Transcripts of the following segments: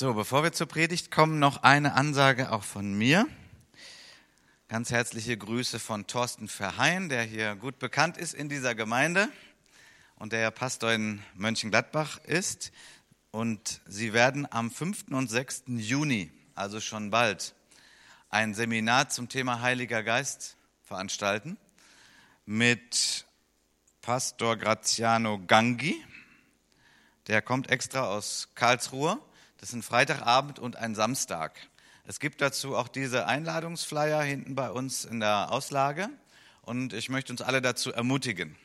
So, bevor wir zur Predigt kommen, noch eine Ansage auch von mir. Ganz herzliche Grüße von Thorsten Verheyen, der hier gut bekannt ist in dieser Gemeinde und der Pastor in Mönchengladbach ist. Und sie werden am 5. und 6. Juni, also schon bald, ein Seminar zum Thema Heiliger Geist veranstalten mit Pastor Graziano Gangi. Der kommt extra aus Karlsruhe. Das ist ein Freitagabend und ein Samstag. Es gibt dazu auch diese Einladungsflyer hinten bei uns in der Auslage. Und ich möchte uns alle dazu ermutigen.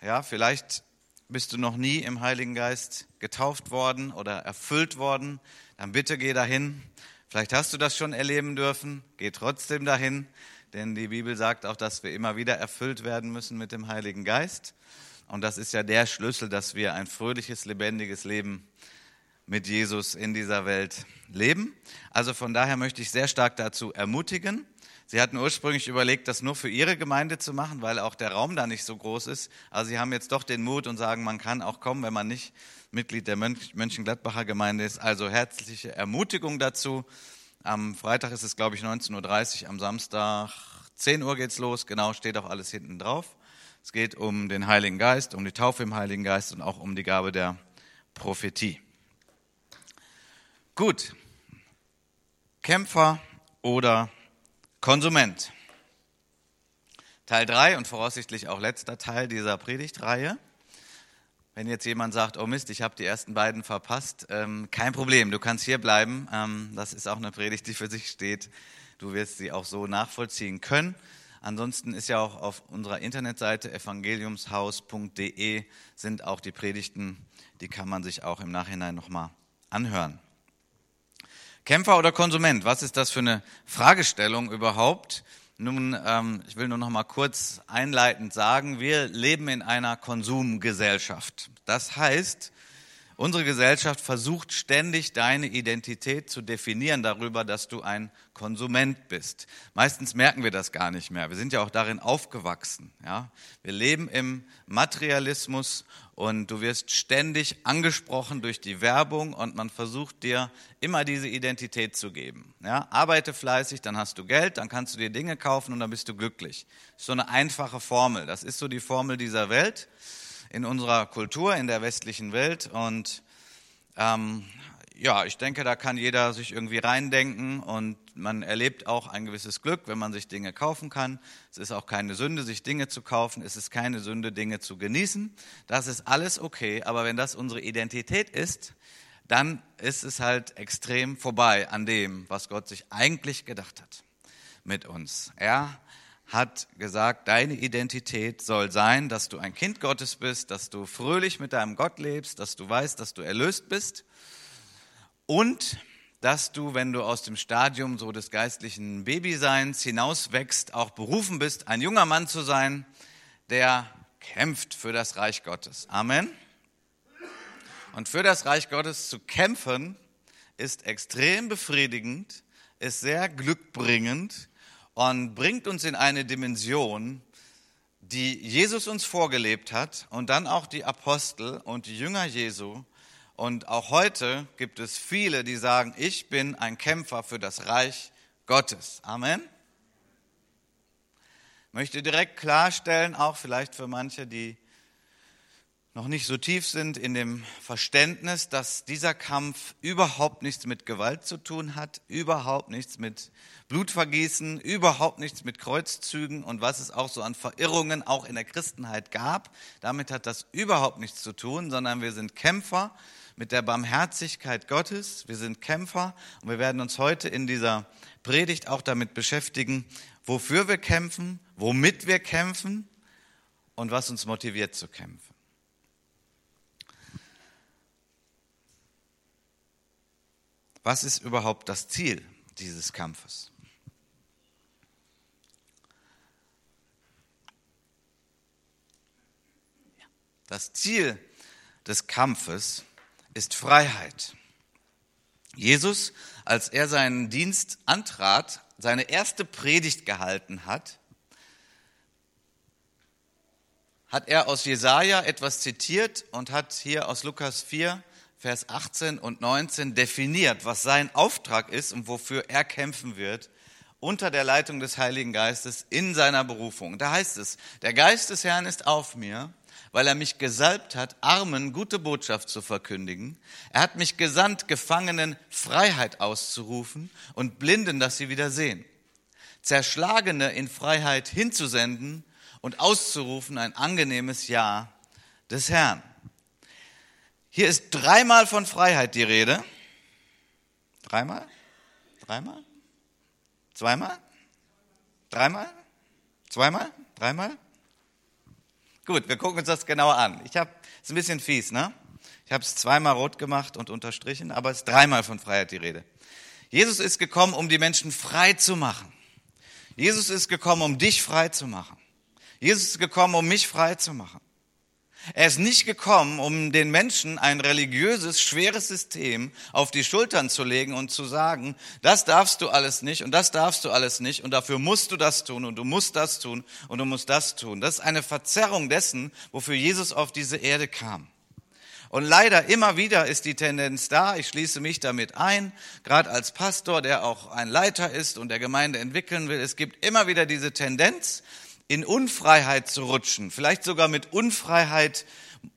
Ja, vielleicht bist du noch nie im Heiligen Geist getauft worden oder erfüllt worden. Dann bitte geh dahin. Vielleicht hast du das schon erleben dürfen. Geh trotzdem dahin. Denn die Bibel sagt auch, dass wir immer wieder erfüllt werden müssen mit dem Heiligen Geist. Und das ist ja der Schlüssel, dass wir ein fröhliches, lebendiges Leben mit Jesus in dieser Welt leben. Also von daher möchte ich sehr stark dazu ermutigen. Sie hatten ursprünglich überlegt, das nur für Ihre Gemeinde zu machen, weil auch der Raum da nicht so groß ist. Aber Sie haben jetzt doch den Mut und sagen, man kann auch kommen, wenn man nicht Mitglied der Mönchengladbacher Gemeinde ist. Also herzliche Ermutigung dazu. Am Freitag ist es, glaube ich, 19.30 Uhr, am Samstag 10 Uhr geht's los. Genau, steht auch alles hinten drauf. Es geht um den Heiligen Geist, um die Taufe im Heiligen Geist und auch um die Gabe der Prophetie. Gut. Kämpfer oder Konsument. Teil 3 und voraussichtlich auch letzter Teil dieser Predigtreihe. Wenn jetzt jemand sagt, oh Mist, ich habe die ersten beiden verpasst, ähm, kein Problem, du kannst hier bleiben. Ähm, das ist auch eine Predigt, die für sich steht. Du wirst sie auch so nachvollziehen können. Ansonsten ist ja auch auf unserer Internetseite evangeliumshaus.de sind auch die Predigten, die kann man sich auch im Nachhinein nochmal anhören. Kämpfer oder Konsument, was ist das für eine Fragestellung überhaupt? Nun, ähm, ich will nur noch mal kurz einleitend sagen, wir leben in einer Konsumgesellschaft. Das heißt, Unsere Gesellschaft versucht ständig deine Identität zu definieren darüber, dass du ein Konsument bist. Meistens merken wir das gar nicht mehr. Wir sind ja auch darin aufgewachsen. Ja? Wir leben im Materialismus und du wirst ständig angesprochen durch die Werbung und man versucht dir immer diese Identität zu geben. Ja? Arbeite fleißig, dann hast du Geld, dann kannst du dir Dinge kaufen und dann bist du glücklich. Das ist so eine einfache Formel. Das ist so die Formel dieser Welt in unserer Kultur, in der westlichen Welt. Und ähm, ja, ich denke, da kann jeder sich irgendwie reindenken und man erlebt auch ein gewisses Glück, wenn man sich Dinge kaufen kann. Es ist auch keine Sünde, sich Dinge zu kaufen. Es ist keine Sünde, Dinge zu genießen. Das ist alles okay. Aber wenn das unsere Identität ist, dann ist es halt extrem vorbei an dem, was Gott sich eigentlich gedacht hat mit uns. Er hat gesagt, deine Identität soll sein, dass du ein Kind Gottes bist, dass du fröhlich mit deinem Gott lebst, dass du weißt, dass du erlöst bist und dass du, wenn du aus dem Stadium so des geistlichen Babyseins hinauswächst, auch berufen bist, ein junger Mann zu sein, der kämpft für das Reich Gottes. Amen. Und für das Reich Gottes zu kämpfen ist extrem befriedigend, ist sehr glückbringend und bringt uns in eine Dimension, die Jesus uns vorgelebt hat und dann auch die Apostel und die Jünger Jesu. Und auch heute gibt es viele, die sagen, ich bin ein Kämpfer für das Reich Gottes. Amen. Ich möchte direkt klarstellen, auch vielleicht für manche, die noch nicht so tief sind in dem Verständnis, dass dieser Kampf überhaupt nichts mit Gewalt zu tun hat, überhaupt nichts mit Blutvergießen, überhaupt nichts mit Kreuzzügen und was es auch so an Verirrungen auch in der Christenheit gab. Damit hat das überhaupt nichts zu tun, sondern wir sind Kämpfer mit der Barmherzigkeit Gottes. Wir sind Kämpfer und wir werden uns heute in dieser Predigt auch damit beschäftigen, wofür wir kämpfen, womit wir kämpfen und was uns motiviert zu kämpfen. Was ist überhaupt das Ziel dieses Kampfes? Das Ziel des Kampfes ist Freiheit. Jesus, als er seinen Dienst antrat, seine erste Predigt gehalten hat, hat er aus Jesaja etwas zitiert und hat hier aus Lukas 4 Vers 18 und 19 definiert, was sein Auftrag ist und wofür er kämpfen wird unter der Leitung des Heiligen Geistes in seiner Berufung. Da heißt es, der Geist des Herrn ist auf mir, weil er mich gesalbt hat, Armen gute Botschaft zu verkündigen. Er hat mich gesandt, Gefangenen Freiheit auszurufen und Blinden, dass sie wieder sehen. Zerschlagene in Freiheit hinzusenden und auszurufen ein angenehmes Ja des Herrn. Hier ist dreimal von Freiheit die Rede. Dreimal? Dreimal? Zweimal? Dreimal? Zweimal? Dreimal? Gut, wir gucken uns das genauer an. Ich habe, ist ein bisschen fies, ne? Ich habe es zweimal rot gemacht und unterstrichen, aber es ist dreimal von Freiheit die Rede. Jesus ist gekommen, um die Menschen frei zu machen. Jesus ist gekommen, um dich frei zu machen. Jesus ist gekommen, um mich frei zu machen. Er ist nicht gekommen, um den Menschen ein religiöses, schweres System auf die Schultern zu legen und zu sagen, das darfst du alles nicht und das darfst du alles nicht und dafür musst du das tun und du musst das tun und du musst das tun. Das ist eine Verzerrung dessen, wofür Jesus auf diese Erde kam. Und leider immer wieder ist die Tendenz da, ich schließe mich damit ein, gerade als Pastor, der auch ein Leiter ist und der Gemeinde entwickeln will, es gibt immer wieder diese Tendenz, in Unfreiheit zu rutschen, vielleicht sogar mit Unfreiheit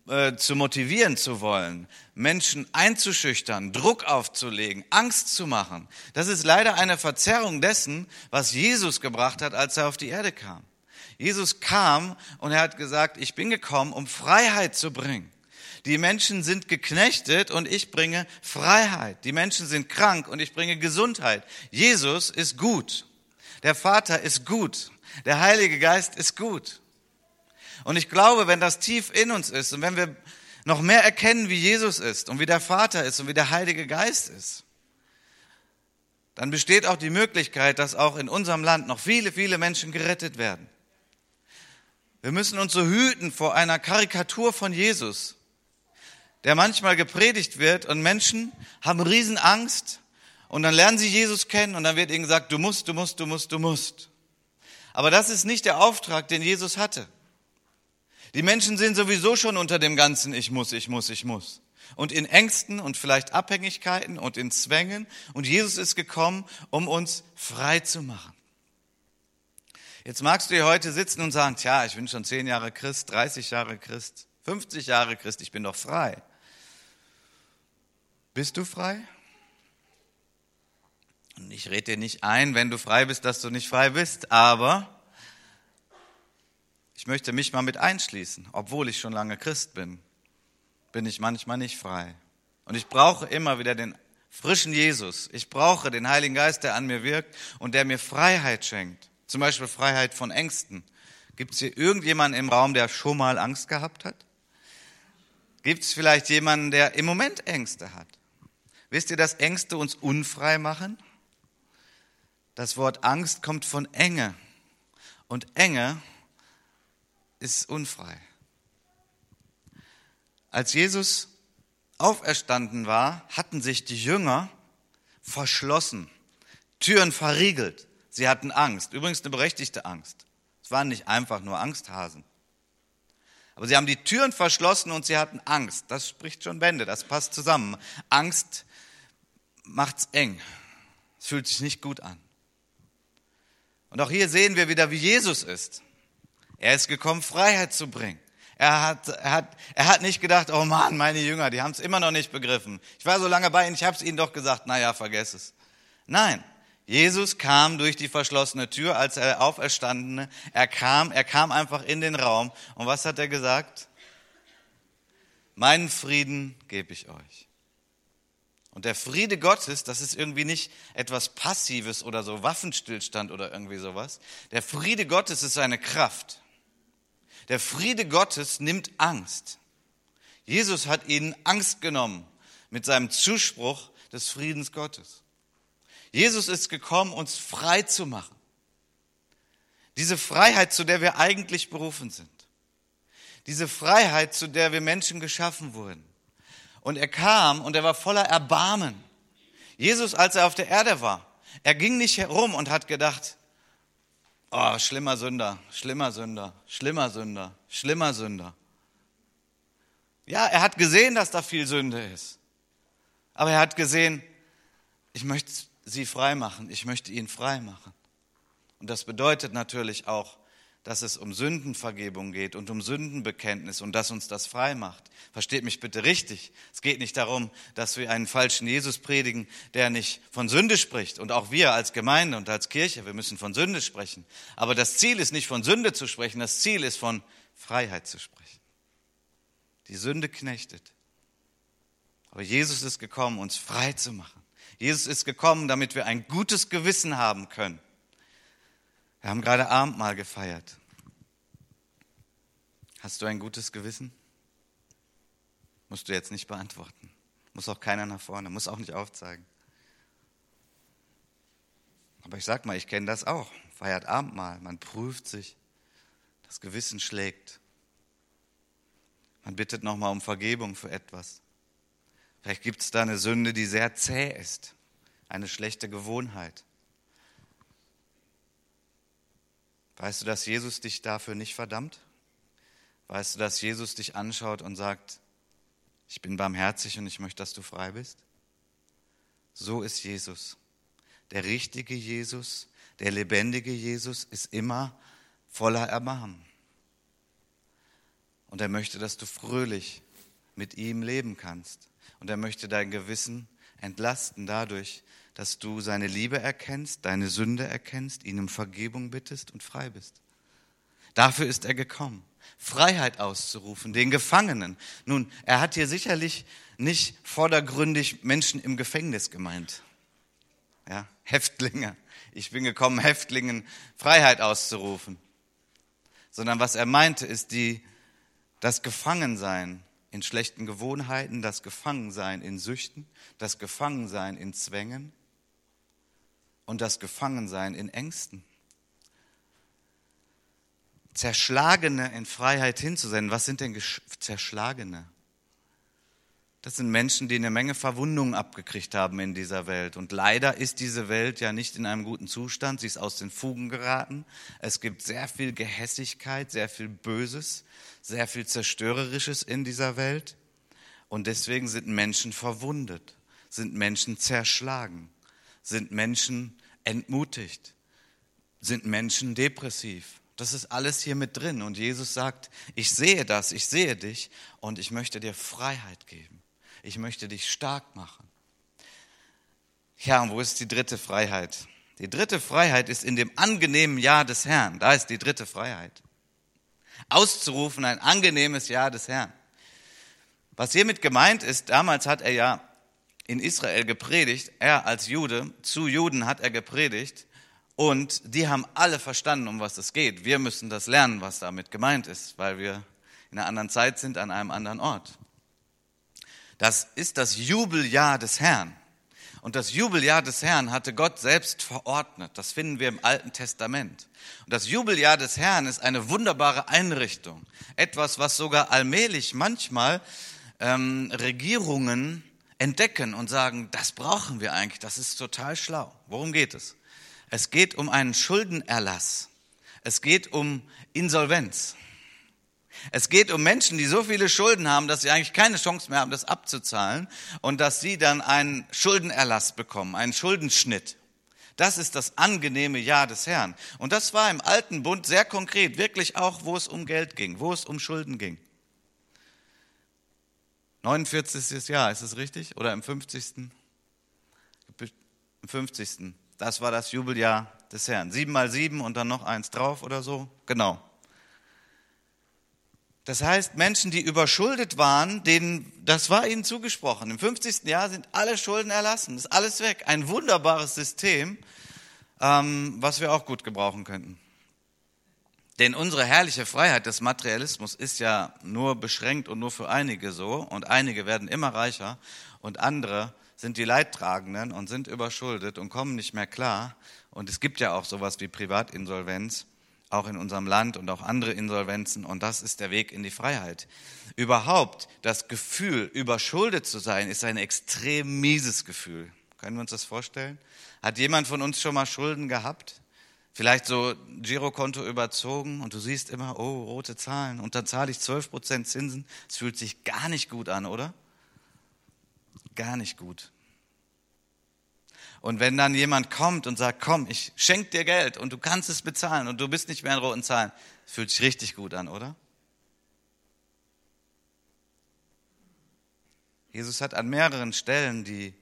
äh, zu motivieren zu wollen, Menschen einzuschüchtern, Druck aufzulegen, Angst zu machen. Das ist leider eine Verzerrung dessen, was Jesus gebracht hat, als er auf die Erde kam. Jesus kam und er hat gesagt, ich bin gekommen, um Freiheit zu bringen. Die Menschen sind geknechtet und ich bringe Freiheit. Die Menschen sind krank und ich bringe Gesundheit. Jesus ist gut. Der Vater ist gut. Der Heilige Geist ist gut. Und ich glaube, wenn das tief in uns ist und wenn wir noch mehr erkennen, wie Jesus ist und wie der Vater ist und wie der Heilige Geist ist, dann besteht auch die Möglichkeit, dass auch in unserem Land noch viele, viele Menschen gerettet werden. Wir müssen uns so hüten vor einer Karikatur von Jesus, der manchmal gepredigt wird und Menschen haben Riesenangst und dann lernen sie Jesus kennen und dann wird ihnen gesagt, du musst, du musst, du musst, du musst. Aber das ist nicht der Auftrag, den Jesus hatte. Die Menschen sind sowieso schon unter dem ganzen Ich muss, ich muss, ich muss. Und in Ängsten und vielleicht Abhängigkeiten und in Zwängen. Und Jesus ist gekommen, um uns frei zu machen. Jetzt magst du hier heute sitzen und sagen, tja, ich bin schon zehn Jahre Christ, 30 Jahre Christ, 50 Jahre Christ, ich bin doch frei. Bist du frei? Und ich rede dir nicht ein, wenn du frei bist, dass du nicht frei bist, aber ich möchte mich mal mit einschließen. Obwohl ich schon lange Christ bin, bin ich manchmal nicht frei. Und ich brauche immer wieder den frischen Jesus. Ich brauche den Heiligen Geist, der an mir wirkt und der mir Freiheit schenkt. Zum Beispiel Freiheit von Ängsten. Gibt es hier irgendjemanden im Raum, der schon mal Angst gehabt hat? Gibt es vielleicht jemanden, der im Moment Ängste hat? Wisst ihr, dass Ängste uns unfrei machen? Das Wort Angst kommt von Enge. Und Enge ist unfrei. Als Jesus auferstanden war, hatten sich die Jünger verschlossen, Türen verriegelt. Sie hatten Angst. Übrigens eine berechtigte Angst. Es waren nicht einfach nur Angsthasen. Aber sie haben die Türen verschlossen und sie hatten Angst. Das spricht schon Bände, das passt zusammen. Angst macht's eng. Es fühlt sich nicht gut an. Und auch hier sehen wir wieder, wie Jesus ist. Er ist gekommen, Freiheit zu bringen. Er hat, er hat, er hat nicht gedacht, oh Mann, meine Jünger, die haben es immer noch nicht begriffen. Ich war so lange bei ihnen, ich habe es ihnen doch gesagt, naja, vergess es. Nein, Jesus kam durch die verschlossene Tür als er Auferstandene. Er kam, er kam einfach in den Raum. Und was hat er gesagt? Meinen Frieden gebe ich euch. Und der Friede Gottes, das ist irgendwie nicht etwas Passives oder so Waffenstillstand oder irgendwie sowas. Der Friede Gottes ist eine Kraft. Der Friede Gottes nimmt Angst. Jesus hat ihnen Angst genommen mit seinem Zuspruch des Friedens Gottes. Jesus ist gekommen, uns frei zu machen. Diese Freiheit, zu der wir eigentlich berufen sind. Diese Freiheit, zu der wir Menschen geschaffen wurden. Und er kam und er war voller Erbarmen. Jesus, als er auf der Erde war, er ging nicht herum und hat gedacht, oh, schlimmer Sünder, schlimmer Sünder, schlimmer Sünder, schlimmer Sünder. Ja, er hat gesehen, dass da viel Sünde ist. Aber er hat gesehen, ich möchte sie frei machen, ich möchte ihn frei machen. Und das bedeutet natürlich auch, dass es um Sündenvergebung geht und um Sündenbekenntnis und dass uns das frei macht. Versteht mich bitte richtig. Es geht nicht darum, dass wir einen falschen Jesus predigen, der nicht von Sünde spricht. Und auch wir als Gemeinde und als Kirche, wir müssen von Sünde sprechen. Aber das Ziel ist nicht von Sünde zu sprechen, das Ziel ist von Freiheit zu sprechen. Die Sünde knechtet. Aber Jesus ist gekommen, uns frei zu machen. Jesus ist gekommen, damit wir ein gutes Gewissen haben können. Wir haben gerade Abendmahl gefeiert. Hast du ein gutes Gewissen? Musst du jetzt nicht beantworten. Muss auch keiner nach vorne, muss auch nicht aufzeigen. Aber ich sag mal, ich kenne das auch. Feiert Abendmahl, man prüft sich, das Gewissen schlägt. Man bittet nochmal um Vergebung für etwas. Vielleicht gibt es da eine Sünde, die sehr zäh ist, eine schlechte Gewohnheit. Weißt du, dass Jesus dich dafür nicht verdammt? Weißt du, dass Jesus dich anschaut und sagt, ich bin barmherzig und ich möchte, dass du frei bist? So ist Jesus. Der richtige Jesus, der lebendige Jesus ist immer voller Erbarmen. Und er möchte, dass du fröhlich mit ihm leben kannst. Und er möchte dein Gewissen entlasten dadurch, dass du seine Liebe erkennst, deine Sünde erkennst, ihn um Vergebung bittest und frei bist. Dafür ist er gekommen, Freiheit auszurufen, den Gefangenen. Nun, er hat hier sicherlich nicht vordergründig Menschen im Gefängnis gemeint. Ja, Häftlinge. Ich bin gekommen, Häftlingen Freiheit auszurufen. Sondern was er meinte, ist die, das Gefangensein in schlechten Gewohnheiten, das Gefangensein in Süchten, das Gefangensein in Zwängen, und das Gefangensein in Ängsten. Zerschlagene in Freiheit hinzusenden. Was sind denn Zerschlagene? Das sind Menschen, die eine Menge Verwundungen abgekriegt haben in dieser Welt. Und leider ist diese Welt ja nicht in einem guten Zustand. Sie ist aus den Fugen geraten. Es gibt sehr viel Gehässigkeit, sehr viel Böses, sehr viel Zerstörerisches in dieser Welt. Und deswegen sind Menschen verwundet, sind Menschen zerschlagen sind Menschen entmutigt, sind Menschen depressiv. Das ist alles hier mit drin. Und Jesus sagt, ich sehe das, ich sehe dich und ich möchte dir Freiheit geben. Ich möchte dich stark machen. Ja, und wo ist die dritte Freiheit? Die dritte Freiheit ist in dem angenehmen Jahr des Herrn. Da ist die dritte Freiheit. Auszurufen ein angenehmes Jahr des Herrn. Was hiermit gemeint ist, damals hat er ja in Israel gepredigt, er als Jude, zu Juden hat er gepredigt und die haben alle verstanden, um was es geht. Wir müssen das lernen, was damit gemeint ist, weil wir in einer anderen Zeit sind, an einem anderen Ort. Das ist das Jubeljahr des Herrn. Und das Jubeljahr des Herrn hatte Gott selbst verordnet. Das finden wir im Alten Testament. Und das Jubeljahr des Herrn ist eine wunderbare Einrichtung. Etwas, was sogar allmählich manchmal ähm, Regierungen entdecken und sagen, das brauchen wir eigentlich, das ist total schlau. Worum geht es? Es geht um einen Schuldenerlass. Es geht um Insolvenz. Es geht um Menschen, die so viele Schulden haben, dass sie eigentlich keine Chance mehr haben, das abzuzahlen und dass sie dann einen Schuldenerlass bekommen, einen Schuldenschnitt. Das ist das angenehme Jahr des Herrn. Und das war im alten Bund sehr konkret, wirklich auch, wo es um Geld ging, wo es um Schulden ging. 49. Jahr, ist es richtig? Oder im 50. Im 50. Das war das Jubeljahr des Herrn. Sieben mal sieben und dann noch eins drauf oder so? Genau. Das heißt, Menschen, die überschuldet waren, denen, das war ihnen zugesprochen. Im 50. Jahr sind alle Schulden erlassen. ist alles weg. Ein wunderbares System, ähm, was wir auch gut gebrauchen könnten. Denn unsere herrliche Freiheit des Materialismus ist ja nur beschränkt und nur für einige so. Und einige werden immer reicher und andere sind die Leidtragenden und sind überschuldet und kommen nicht mehr klar. Und es gibt ja auch sowas wie Privatinsolvenz, auch in unserem Land und auch andere Insolvenzen. Und das ist der Weg in die Freiheit. Überhaupt, das Gefühl, überschuldet zu sein, ist ein extrem mieses Gefühl. Können wir uns das vorstellen? Hat jemand von uns schon mal Schulden gehabt? Vielleicht so Girokonto überzogen und du siehst immer, oh, rote Zahlen und dann zahle ich 12% Zinsen. Es fühlt sich gar nicht gut an, oder? gar nicht gut. Und wenn dann jemand kommt und sagt, komm, ich schenke dir Geld und du kannst es bezahlen und du bist nicht mehr in roten Zahlen, fühlt sich richtig gut an, oder? Jesus hat an mehreren Stellen die,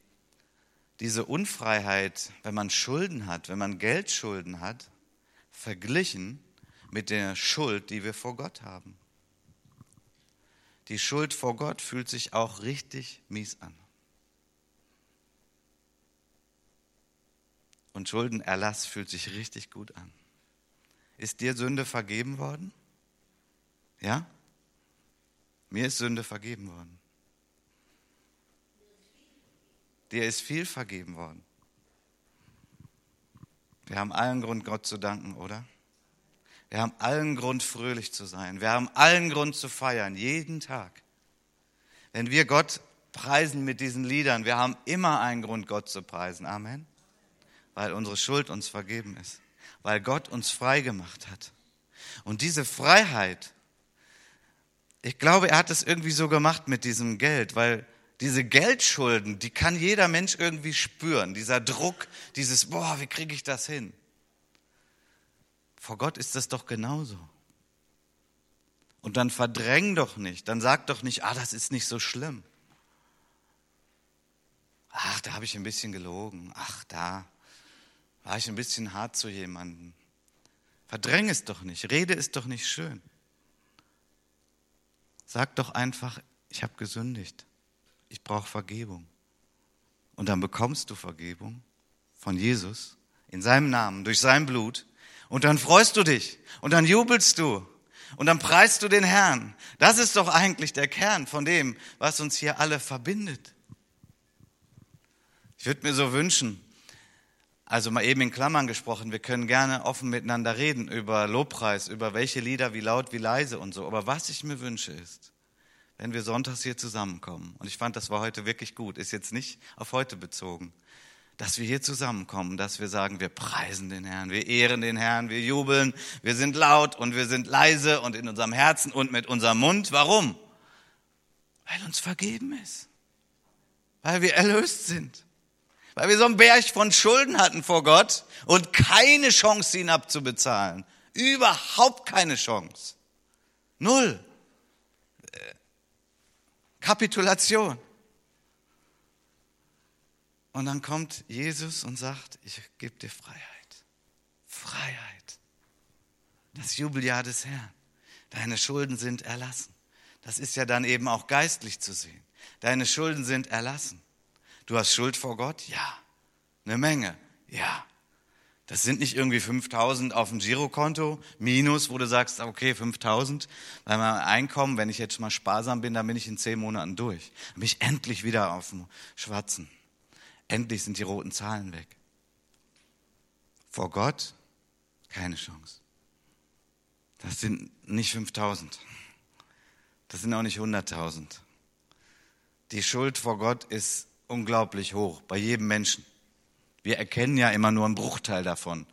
diese Unfreiheit, wenn man Schulden hat, wenn man Geldschulden hat, verglichen mit der Schuld, die wir vor Gott haben. Die Schuld vor Gott fühlt sich auch richtig mies an. Und Schuldenerlass fühlt sich richtig gut an. Ist dir Sünde vergeben worden? Ja? Mir ist Sünde vergeben worden. Dir ist viel vergeben worden. Wir haben allen Grund, Gott zu danken, oder? Wir haben allen Grund, fröhlich zu sein. Wir haben allen Grund zu feiern, jeden Tag. Wenn wir Gott preisen mit diesen Liedern, wir haben immer einen Grund, Gott zu preisen. Amen weil unsere Schuld uns vergeben ist, weil Gott uns frei gemacht hat. Und diese Freiheit, ich glaube, er hat es irgendwie so gemacht mit diesem Geld, weil diese Geldschulden, die kann jeder Mensch irgendwie spüren. Dieser Druck, dieses, boah, wie kriege ich das hin? Vor Gott ist das doch genauso. Und dann verdräng doch nicht, dann sag doch nicht, ah, das ist nicht so schlimm. Ach, da habe ich ein bisschen gelogen. Ach, da war ich ein bisschen hart zu jemandem. Verdräng es doch nicht, rede es doch nicht schön. Sag doch einfach, ich habe gesündigt, ich brauche Vergebung. Und dann bekommst du Vergebung von Jesus in seinem Namen, durch sein Blut. Und dann freust du dich und dann jubelst du und dann preist du den Herrn. Das ist doch eigentlich der Kern von dem, was uns hier alle verbindet. Ich würde mir so wünschen, also mal eben in Klammern gesprochen, wir können gerne offen miteinander reden über Lobpreis, über welche Lieder, wie laut, wie leise und so. Aber was ich mir wünsche ist, wenn wir sonntags hier zusammenkommen, und ich fand, das war heute wirklich gut, ist jetzt nicht auf heute bezogen, dass wir hier zusammenkommen, dass wir sagen, wir preisen den Herrn, wir ehren den Herrn, wir jubeln, wir sind laut und wir sind leise und in unserem Herzen und mit unserem Mund. Warum? Weil uns vergeben ist, weil wir erlöst sind. Weil wir so einen Berg von Schulden hatten vor Gott und keine Chance, ihn abzubezahlen. Überhaupt keine Chance. Null. Kapitulation. Und dann kommt Jesus und sagt, ich gebe dir Freiheit. Freiheit. Das Jubeljahr des Herrn. Deine Schulden sind erlassen. Das ist ja dann eben auch geistlich zu sehen. Deine Schulden sind erlassen. Du hast Schuld vor Gott? Ja. Eine Menge? Ja. Das sind nicht irgendwie 5000 auf dem Girokonto minus, wo du sagst, okay, 5000, weil mein Einkommen, wenn ich jetzt mal sparsam bin, dann bin ich in zehn Monaten durch. Dann bin ich endlich wieder auf dem Schwarzen. Endlich sind die roten Zahlen weg. Vor Gott keine Chance. Das sind nicht 5000. Das sind auch nicht 100.000. Die Schuld vor Gott ist unglaublich hoch bei jedem Menschen. Wir erkennen ja immer nur einen Bruchteil davon.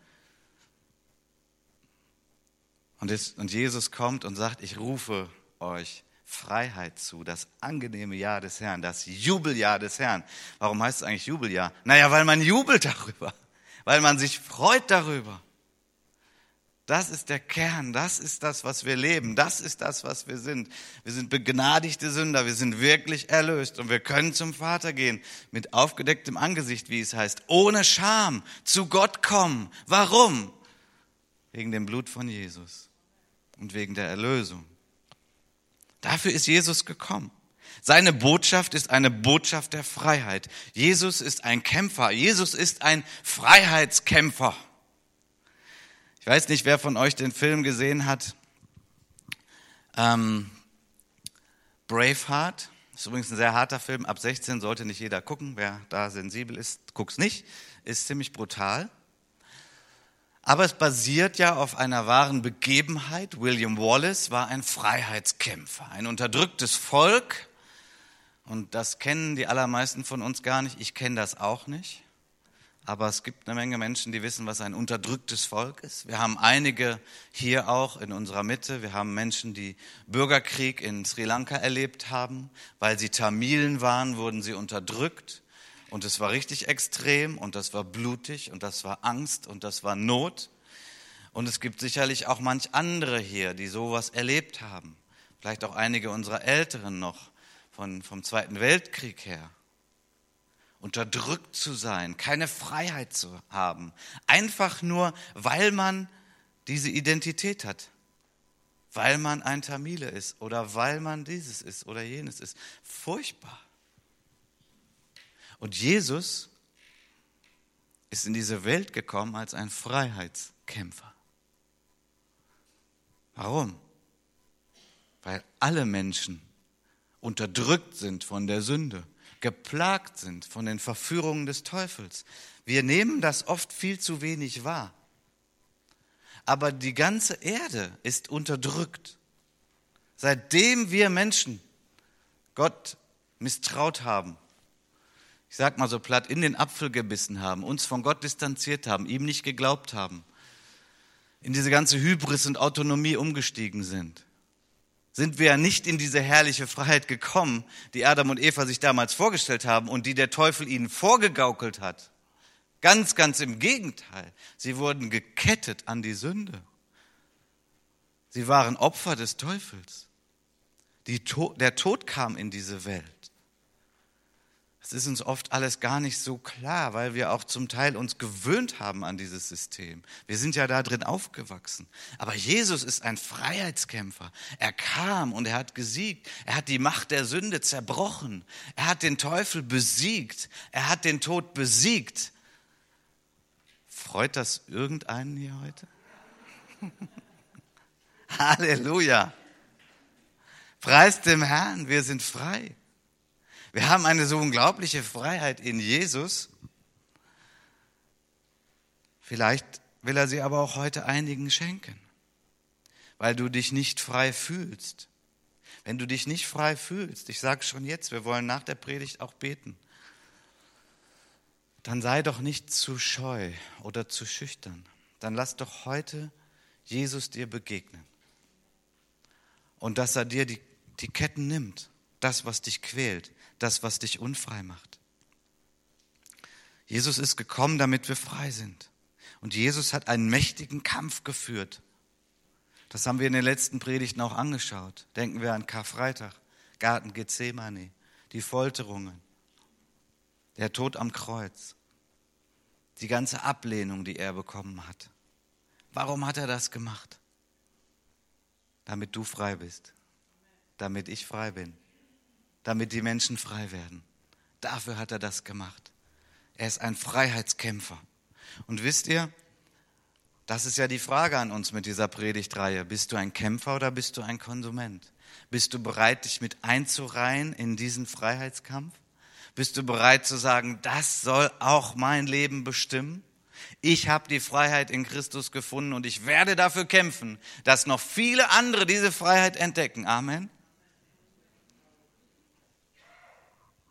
Und, es, und Jesus kommt und sagt, ich rufe euch Freiheit zu, das angenehme Jahr des Herrn, das Jubeljahr des Herrn. Warum heißt es eigentlich Jubeljahr? Naja, weil man jubelt darüber, weil man sich freut darüber. Das ist der Kern, das ist das, was wir leben, das ist das, was wir sind. Wir sind begnadigte Sünder, wir sind wirklich erlöst und wir können zum Vater gehen mit aufgedecktem Angesicht, wie es heißt, ohne Scham zu Gott kommen. Warum? Wegen dem Blut von Jesus und wegen der Erlösung. Dafür ist Jesus gekommen. Seine Botschaft ist eine Botschaft der Freiheit. Jesus ist ein Kämpfer. Jesus ist ein Freiheitskämpfer weiß nicht, wer von euch den Film gesehen hat. Ähm, Braveheart. Ist übrigens ein sehr harter Film. Ab 16 sollte nicht jeder gucken. Wer da sensibel ist, guckt's nicht. Ist ziemlich brutal. Aber es basiert ja auf einer wahren Begebenheit. William Wallace war ein Freiheitskämpfer, ein unterdrücktes Volk. Und das kennen die allermeisten von uns gar nicht. Ich kenne das auch nicht. Aber es gibt eine Menge Menschen, die wissen, was ein unterdrücktes Volk ist. Wir haben einige hier auch in unserer Mitte. Wir haben Menschen, die Bürgerkrieg in Sri Lanka erlebt haben. Weil sie Tamilen waren, wurden sie unterdrückt. Und es war richtig extrem und das war blutig und das war Angst und das war Not. Und es gibt sicherlich auch manch andere hier, die sowas erlebt haben. Vielleicht auch einige unserer Älteren noch von, vom Zweiten Weltkrieg her unterdrückt zu sein, keine Freiheit zu haben, einfach nur, weil man diese Identität hat, weil man ein Tamile ist oder weil man dieses ist oder jenes ist. Furchtbar. Und Jesus ist in diese Welt gekommen als ein Freiheitskämpfer. Warum? Weil alle Menschen unterdrückt sind von der Sünde geplagt sind von den Verführungen des Teufels. Wir nehmen das oft viel zu wenig wahr. Aber die ganze Erde ist unterdrückt. Seitdem wir Menschen Gott misstraut haben, ich sag mal so platt, in den Apfel gebissen haben, uns von Gott distanziert haben, ihm nicht geglaubt haben, in diese ganze Hybris und Autonomie umgestiegen sind, sind wir ja nicht in diese herrliche Freiheit gekommen, die Adam und Eva sich damals vorgestellt haben und die der Teufel ihnen vorgegaukelt hat. Ganz, ganz im Gegenteil. Sie wurden gekettet an die Sünde. Sie waren Opfer des Teufels. To der Tod kam in diese Welt. Das ist uns oft alles gar nicht so klar, weil wir auch zum Teil uns gewöhnt haben an dieses System. Wir sind ja da drin aufgewachsen. Aber Jesus ist ein Freiheitskämpfer. Er kam und er hat gesiegt. Er hat die Macht der Sünde zerbrochen. Er hat den Teufel besiegt. Er hat den Tod besiegt. Freut das irgendeinen hier heute? Halleluja. Preis dem Herrn, wir sind frei. Wir haben eine so unglaubliche Freiheit in Jesus. Vielleicht will er sie aber auch heute einigen schenken, weil du dich nicht frei fühlst. Wenn du dich nicht frei fühlst, ich sage schon jetzt, wir wollen nach der Predigt auch beten, dann sei doch nicht zu scheu oder zu schüchtern. Dann lass doch heute Jesus dir begegnen. Und dass er dir die, die Ketten nimmt, das, was dich quält, das, was dich unfrei macht. Jesus ist gekommen, damit wir frei sind. Und Jesus hat einen mächtigen Kampf geführt. Das haben wir in den letzten Predigten auch angeschaut. Denken wir an Karfreitag, Garten Gethsemane, die Folterungen, der Tod am Kreuz, die ganze Ablehnung, die er bekommen hat. Warum hat er das gemacht? Damit du frei bist, damit ich frei bin damit die Menschen frei werden. Dafür hat er das gemacht. Er ist ein Freiheitskämpfer. Und wisst ihr, das ist ja die Frage an uns mit dieser Predigtreihe. Bist du ein Kämpfer oder bist du ein Konsument? Bist du bereit, dich mit einzureihen in diesen Freiheitskampf? Bist du bereit zu sagen, das soll auch mein Leben bestimmen? Ich habe die Freiheit in Christus gefunden und ich werde dafür kämpfen, dass noch viele andere diese Freiheit entdecken. Amen.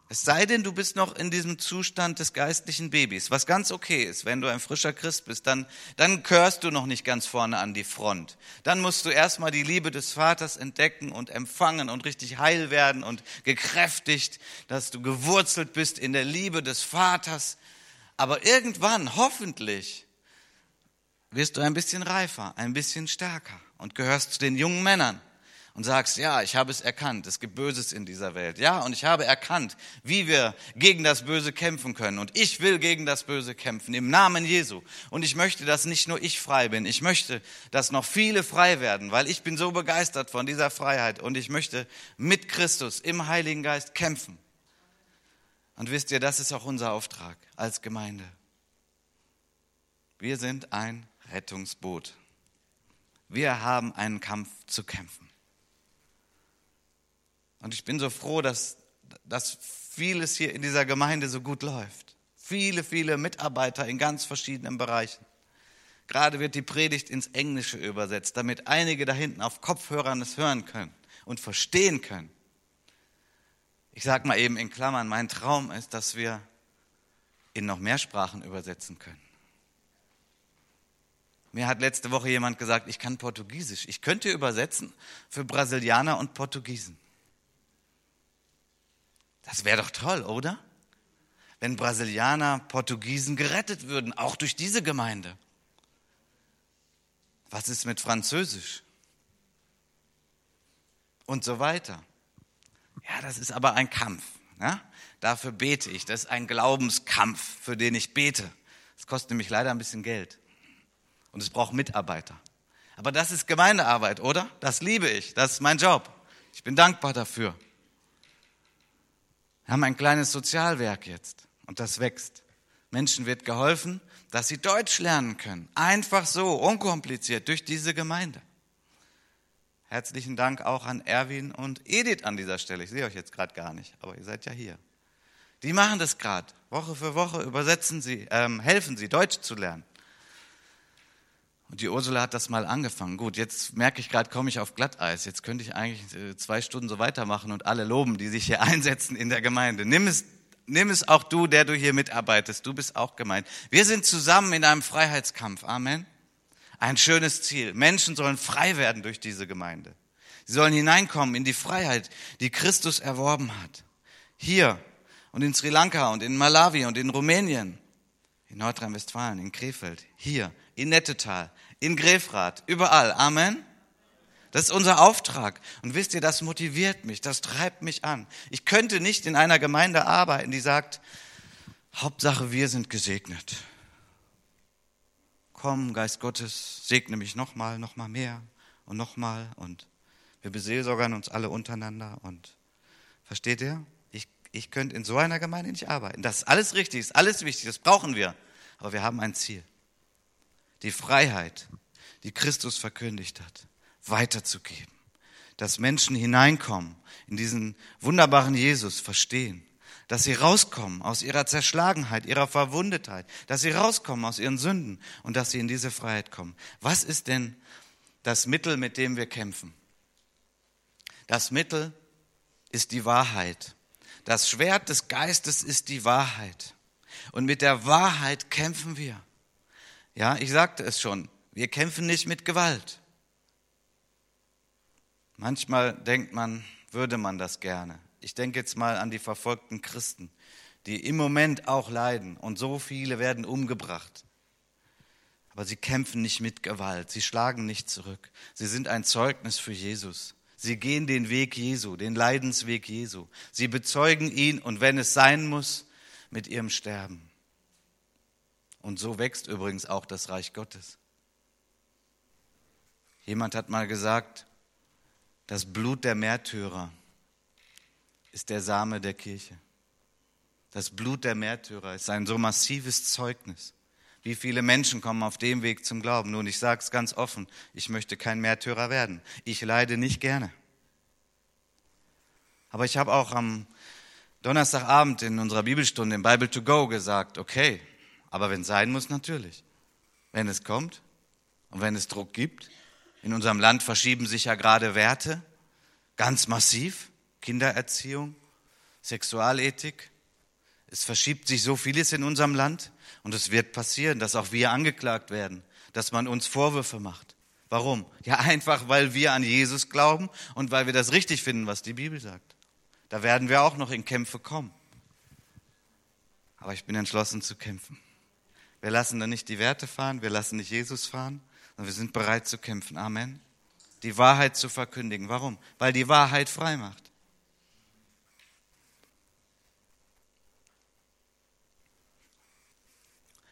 Es sei denn, du bist noch in diesem Zustand des geistlichen Babys, was ganz okay ist. Wenn du ein frischer Christ bist, dann, dann gehörst du noch nicht ganz vorne an die Front. Dann musst du erstmal die Liebe des Vaters entdecken und empfangen und richtig heil werden und gekräftigt, dass du gewurzelt bist in der Liebe des Vaters. Aber irgendwann, hoffentlich, wirst du ein bisschen reifer, ein bisschen stärker und gehörst zu den jungen Männern und sagst, ja, ich habe es erkannt, es gibt Böses in dieser Welt. Ja, und ich habe erkannt, wie wir gegen das Böse kämpfen können. Und ich will gegen das Böse kämpfen, im Namen Jesu. Und ich möchte, dass nicht nur ich frei bin, ich möchte, dass noch viele frei werden, weil ich bin so begeistert von dieser Freiheit und ich möchte mit Christus im Heiligen Geist kämpfen. Und wisst ihr, das ist auch unser Auftrag als Gemeinde. Wir sind ein Rettungsboot. Wir haben einen Kampf zu kämpfen. Und ich bin so froh, dass, dass vieles hier in dieser Gemeinde so gut läuft. Viele, viele Mitarbeiter in ganz verschiedenen Bereichen. Gerade wird die Predigt ins Englische übersetzt, damit einige da hinten auf Kopfhörern es hören können und verstehen können. Ich sage mal eben in Klammern, mein Traum ist, dass wir in noch mehr Sprachen übersetzen können. Mir hat letzte Woche jemand gesagt, ich kann Portugiesisch. Ich könnte übersetzen für Brasilianer und Portugiesen. Das wäre doch toll, oder? Wenn Brasilianer, Portugiesen gerettet würden, auch durch diese Gemeinde. Was ist mit Französisch? Und so weiter. Ja, das ist aber ein Kampf. Ja? Dafür bete ich. Das ist ein Glaubenskampf, für den ich bete. Das kostet nämlich leider ein bisschen Geld. Und es braucht Mitarbeiter. Aber das ist Gemeindearbeit, oder? Das liebe ich. Das ist mein Job. Ich bin dankbar dafür. Wir haben ein kleines Sozialwerk jetzt und das wächst. Menschen wird geholfen, dass sie Deutsch lernen können. Einfach so, unkompliziert, durch diese Gemeinde. Herzlichen Dank auch an Erwin und Edith an dieser Stelle. Ich sehe euch jetzt gerade gar nicht, aber ihr seid ja hier. Die machen das gerade. Woche für Woche übersetzen sie, ähm, helfen sie, Deutsch zu lernen. Und die Ursula hat das mal angefangen. Gut, jetzt merke ich gerade, komme ich auf Glatteis. Jetzt könnte ich eigentlich äh, zwei Stunden so weitermachen und alle loben, die sich hier einsetzen in der Gemeinde. Nimm es, nimm es auch du, der du hier mitarbeitest. Du bist auch gemeint. Wir sind zusammen in einem Freiheitskampf. Amen. Ein schönes Ziel. Menschen sollen frei werden durch diese Gemeinde. Sie sollen hineinkommen in die Freiheit, die Christus erworben hat. Hier und in Sri Lanka und in Malawi und in Rumänien, in Nordrhein-Westfalen, in Krefeld, hier, in Nettetal, in Grefrath, überall. Amen. Das ist unser Auftrag. Und wisst ihr, das motiviert mich, das treibt mich an. Ich könnte nicht in einer Gemeinde arbeiten, die sagt, Hauptsache wir sind gesegnet komm, Geist Gottes, segne mich nochmal, nochmal mehr und nochmal und wir beseelsorgern uns alle untereinander und versteht ihr? Ich, ich könnte in so einer Gemeinde nicht arbeiten. Das ist alles richtig, ist alles wichtig, das brauchen wir. Aber wir haben ein Ziel. Die Freiheit, die Christus verkündigt hat, weiterzugeben. Dass Menschen hineinkommen in diesen wunderbaren Jesus, verstehen dass sie rauskommen aus ihrer Zerschlagenheit, ihrer Verwundetheit, dass sie rauskommen aus ihren Sünden und dass sie in diese Freiheit kommen. Was ist denn das Mittel, mit dem wir kämpfen? Das Mittel ist die Wahrheit. Das Schwert des Geistes ist die Wahrheit. Und mit der Wahrheit kämpfen wir. Ja, ich sagte es schon, wir kämpfen nicht mit Gewalt. Manchmal denkt man, würde man das gerne. Ich denke jetzt mal an die verfolgten Christen, die im Moment auch leiden und so viele werden umgebracht. Aber sie kämpfen nicht mit Gewalt, sie schlagen nicht zurück. Sie sind ein Zeugnis für Jesus. Sie gehen den Weg Jesu, den Leidensweg Jesu. Sie bezeugen ihn und wenn es sein muss, mit ihrem Sterben. Und so wächst übrigens auch das Reich Gottes. Jemand hat mal gesagt, das Blut der Märtyrer ist der Same der Kirche. Das Blut der Märtyrer ist ein so massives Zeugnis. Wie viele Menschen kommen auf dem Weg zum Glauben? Nun, ich sage es ganz offen, ich möchte kein Märtyrer werden. Ich leide nicht gerne. Aber ich habe auch am Donnerstagabend in unserer Bibelstunde im Bible to Go gesagt, okay, aber wenn es sein muss, natürlich. Wenn es kommt und wenn es Druck gibt, in unserem Land verschieben sich ja gerade Werte ganz massiv. Kindererziehung, Sexualethik. Es verschiebt sich so vieles in unserem Land und es wird passieren, dass auch wir angeklagt werden, dass man uns Vorwürfe macht. Warum? Ja, einfach weil wir an Jesus glauben und weil wir das richtig finden, was die Bibel sagt. Da werden wir auch noch in Kämpfe kommen. Aber ich bin entschlossen zu kämpfen. Wir lassen dann nicht die Werte fahren, wir lassen nicht Jesus fahren, sondern wir sind bereit zu kämpfen. Amen. Die Wahrheit zu verkündigen. Warum? Weil die Wahrheit frei macht.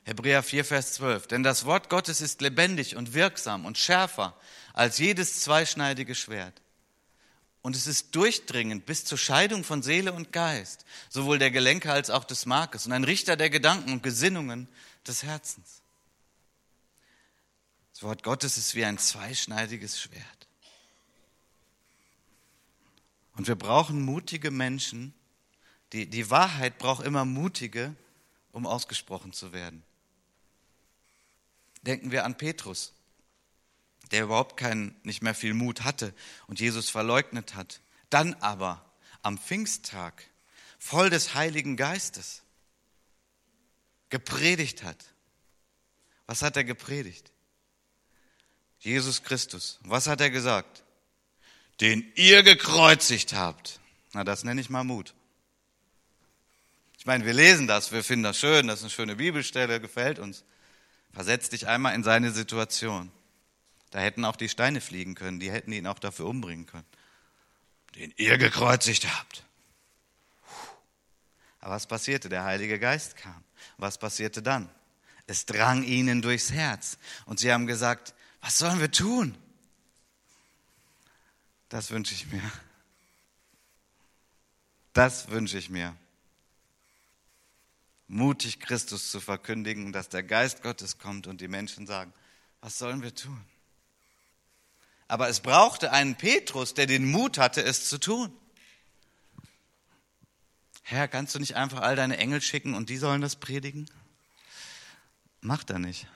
Hebräer 4, Vers 12. Denn das Wort Gottes ist lebendig und wirksam und schärfer als jedes zweischneidige Schwert. Und es ist durchdringend bis zur Scheidung von Seele und Geist, sowohl der Gelenke als auch des Markes und ein Richter der Gedanken und Gesinnungen des Herzens. Das Wort Gottes ist wie ein zweischneidiges Schwert. Und wir brauchen mutige Menschen. Die, die Wahrheit braucht immer mutige, um ausgesprochen zu werden. Denken wir an Petrus, der überhaupt keinen, nicht mehr viel Mut hatte und Jesus verleugnet hat. Dann aber am Pfingsttag, voll des Heiligen Geistes, gepredigt hat. Was hat er gepredigt? Jesus Christus. Was hat er gesagt? Den ihr gekreuzigt habt. Na, das nenne ich mal Mut. Ich meine, wir lesen das, wir finden das schön, das ist eine schöne Bibelstelle, gefällt uns. Versetz dich einmal in seine Situation. Da hätten auch die Steine fliegen können, die hätten ihn auch dafür umbringen können. Den ihr gekreuzigt habt. Aber was passierte? Der Heilige Geist kam. Was passierte dann? Es drang ihnen durchs Herz. Und sie haben gesagt, was sollen wir tun? Das wünsche ich mir. Das wünsche ich mir mutig Christus zu verkündigen, dass der Geist Gottes kommt und die Menschen sagen, was sollen wir tun? Aber es brauchte einen Petrus, der den Mut hatte, es zu tun. Herr, kannst du nicht einfach all deine Engel schicken und die sollen das predigen? Macht er nicht.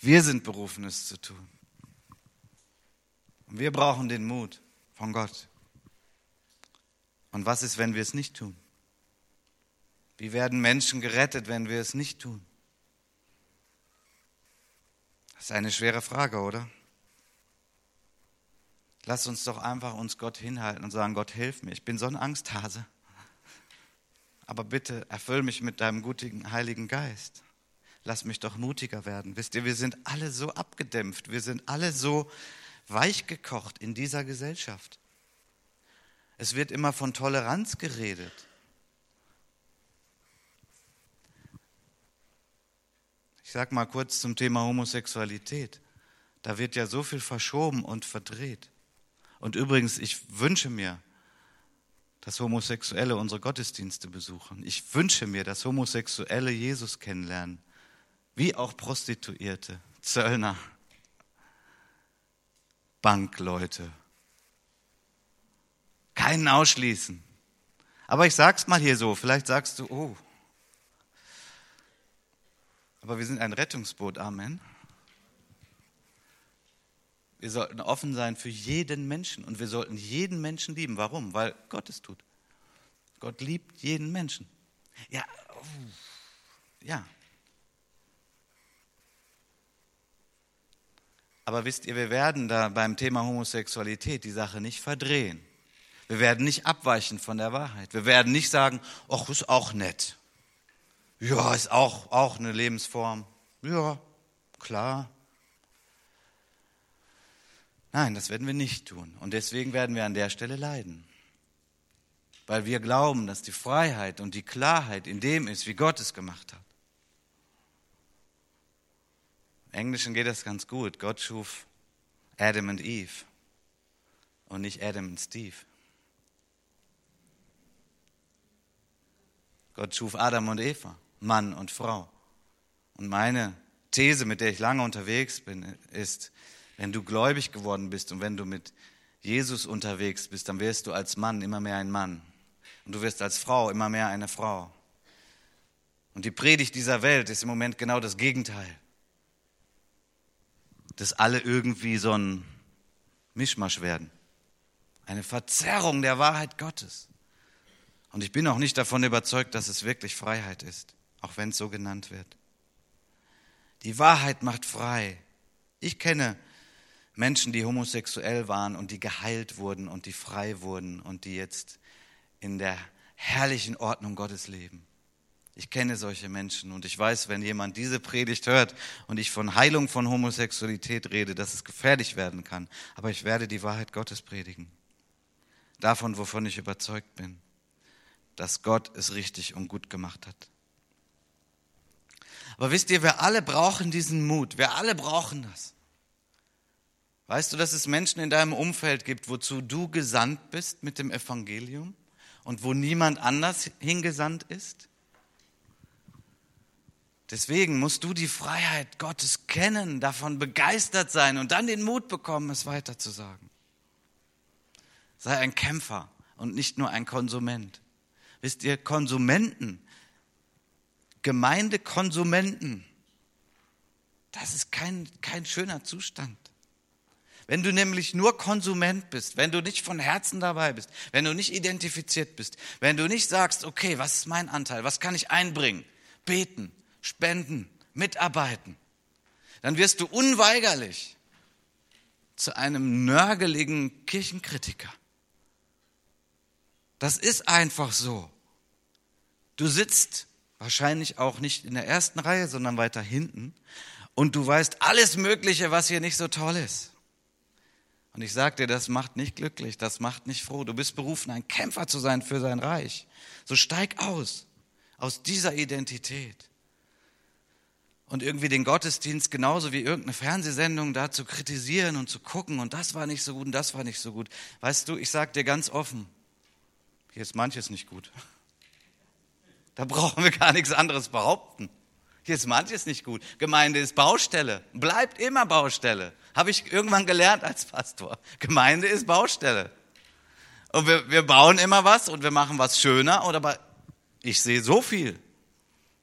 Wir sind berufen, es zu tun. Und wir brauchen den Mut von Gott. Und was ist, wenn wir es nicht tun? Wie werden Menschen gerettet, wenn wir es nicht tun? Das ist eine schwere Frage, oder? Lass uns doch einfach uns Gott hinhalten und sagen, Gott, hilf mir. Ich bin so ein Angsthase. Aber bitte erfüll mich mit deinem gutigen Heiligen Geist. Lass mich doch mutiger werden. Wisst ihr, wir sind alle so abgedämpft. Wir sind alle so weichgekocht in dieser Gesellschaft. Es wird immer von Toleranz geredet. Ich sage mal kurz zum Thema Homosexualität. Da wird ja so viel verschoben und verdreht. Und übrigens, ich wünsche mir, dass Homosexuelle unsere Gottesdienste besuchen. Ich wünsche mir, dass Homosexuelle Jesus kennenlernen, wie auch Prostituierte, Zöllner, Bankleute. Keinen ausschließen. Aber ich sag's mal hier so, vielleicht sagst du, oh, aber wir sind ein Rettungsboot, Amen. Wir sollten offen sein für jeden Menschen und wir sollten jeden Menschen lieben. Warum? Weil Gott es tut. Gott liebt jeden Menschen. Ja, oh, ja. Aber wisst ihr, wir werden da beim Thema Homosexualität die Sache nicht verdrehen. Wir werden nicht abweichen von der Wahrheit. Wir werden nicht sagen, ach, ist auch nett. Ja, ist auch, auch eine Lebensform. Ja, klar. Nein, das werden wir nicht tun. Und deswegen werden wir an der Stelle leiden. Weil wir glauben, dass die Freiheit und die Klarheit in dem ist, wie Gott es gemacht hat. Im Englischen geht das ganz gut. Gott schuf Adam und Eve und nicht Adam und Steve. Gott schuf Adam und Eva. Mann und Frau. Und meine These, mit der ich lange unterwegs bin, ist, wenn du gläubig geworden bist und wenn du mit Jesus unterwegs bist, dann wirst du als Mann immer mehr ein Mann. Und du wirst als Frau immer mehr eine Frau. Und die Predigt dieser Welt ist im Moment genau das Gegenteil. Dass alle irgendwie so ein Mischmasch werden. Eine Verzerrung der Wahrheit Gottes. Und ich bin auch nicht davon überzeugt, dass es wirklich Freiheit ist auch wenn es so genannt wird. Die Wahrheit macht frei. Ich kenne Menschen, die homosexuell waren und die geheilt wurden und die frei wurden und die jetzt in der herrlichen Ordnung Gottes leben. Ich kenne solche Menschen und ich weiß, wenn jemand diese Predigt hört und ich von Heilung von Homosexualität rede, dass es gefährlich werden kann. Aber ich werde die Wahrheit Gottes predigen. Davon, wovon ich überzeugt bin, dass Gott es richtig und gut gemacht hat. Aber wisst ihr, wir alle brauchen diesen Mut. Wir alle brauchen das. Weißt du, dass es Menschen in deinem Umfeld gibt, wozu du gesandt bist mit dem Evangelium und wo niemand anders hingesandt ist? Deswegen musst du die Freiheit Gottes kennen, davon begeistert sein und dann den Mut bekommen, es weiterzusagen. Sei ein Kämpfer und nicht nur ein Konsument. Wisst ihr, Konsumenten Gemeindekonsumenten. Das ist kein, kein schöner Zustand. Wenn du nämlich nur Konsument bist, wenn du nicht von Herzen dabei bist, wenn du nicht identifiziert bist, wenn du nicht sagst, okay, was ist mein Anteil, was kann ich einbringen, beten, spenden, mitarbeiten, dann wirst du unweigerlich zu einem nörgeligen Kirchenkritiker. Das ist einfach so. Du sitzt wahrscheinlich auch nicht in der ersten Reihe, sondern weiter hinten und du weißt alles Mögliche, was hier nicht so toll ist. Und ich sage dir, das macht nicht glücklich, das macht nicht froh. Du bist berufen, ein Kämpfer zu sein für sein Reich. So steig aus, aus dieser Identität. Und irgendwie den Gottesdienst genauso wie irgendeine Fernsehsendung da zu kritisieren und zu gucken und das war nicht so gut und das war nicht so gut. Weißt du, ich sage dir ganz offen, hier ist manches nicht gut. Da brauchen wir gar nichts anderes behaupten. Hier ist manches nicht gut. Gemeinde ist Baustelle, bleibt immer Baustelle. Habe ich irgendwann gelernt als Pastor. Gemeinde ist Baustelle. Und wir, wir bauen immer was und wir machen was schöner. Und aber ich sehe so viel.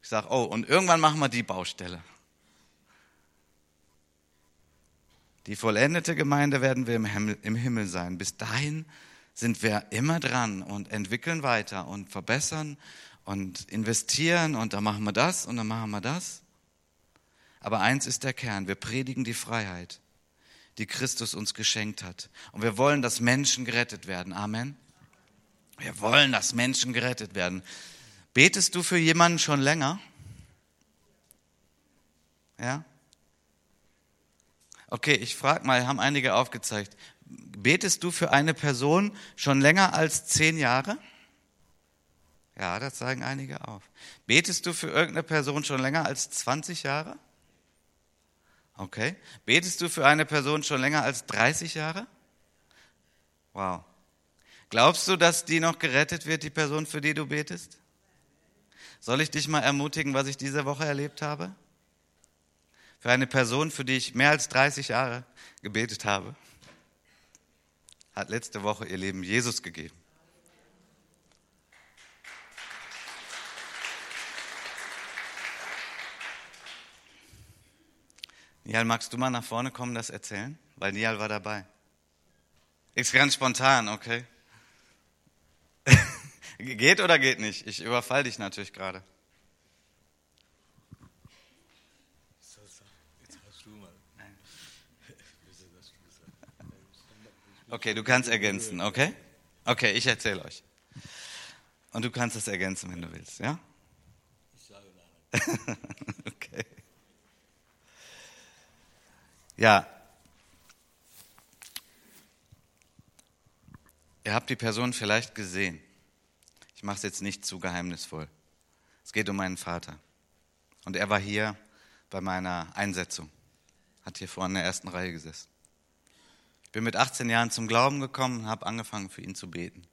Ich sage, oh, und irgendwann machen wir die Baustelle. Die vollendete Gemeinde werden wir im Himmel, im Himmel sein. Bis dahin sind wir immer dran und entwickeln weiter und verbessern und investieren und dann machen wir das und dann machen wir das. Aber eins ist der Kern, wir predigen die Freiheit die Christus uns geschenkt hat. Und wir wollen, dass Menschen gerettet werden. Amen. Wir wollen, dass Menschen gerettet werden. Betest du für jemanden schon länger? Ja? Okay, ich frage mal, haben einige aufgezeigt. Betest du für eine Person schon länger als zehn Jahre? Ja, das sagen einige auf. Betest du für irgendeine Person schon länger als 20 Jahre? Okay. Betest du für eine Person schon länger als 30 Jahre? Wow. Glaubst du, dass die noch gerettet wird, die Person, für die du betest? Soll ich dich mal ermutigen, was ich diese Woche erlebt habe? Für eine Person, für die ich mehr als 30 Jahre gebetet habe, hat letzte Woche ihr Leben Jesus gegeben. Nial, magst du mal nach vorne kommen, das erzählen? Weil Nial war dabei. Ist ganz spontan, okay? geht oder geht nicht? Ich überfall dich natürlich gerade. Okay, du kannst ergänzen, okay? Okay, ich erzähle euch. Und du kannst es ergänzen, wenn du willst, ja? Ich sage nein. okay. Ja. Ihr habt die Person vielleicht gesehen. Ich mache es jetzt nicht zu geheimnisvoll. Es geht um meinen Vater. Und er war hier bei meiner Einsetzung. Hat hier vorne in der ersten Reihe gesessen. Ich bin mit 18 Jahren zum Glauben gekommen und habe angefangen für ihn zu beten.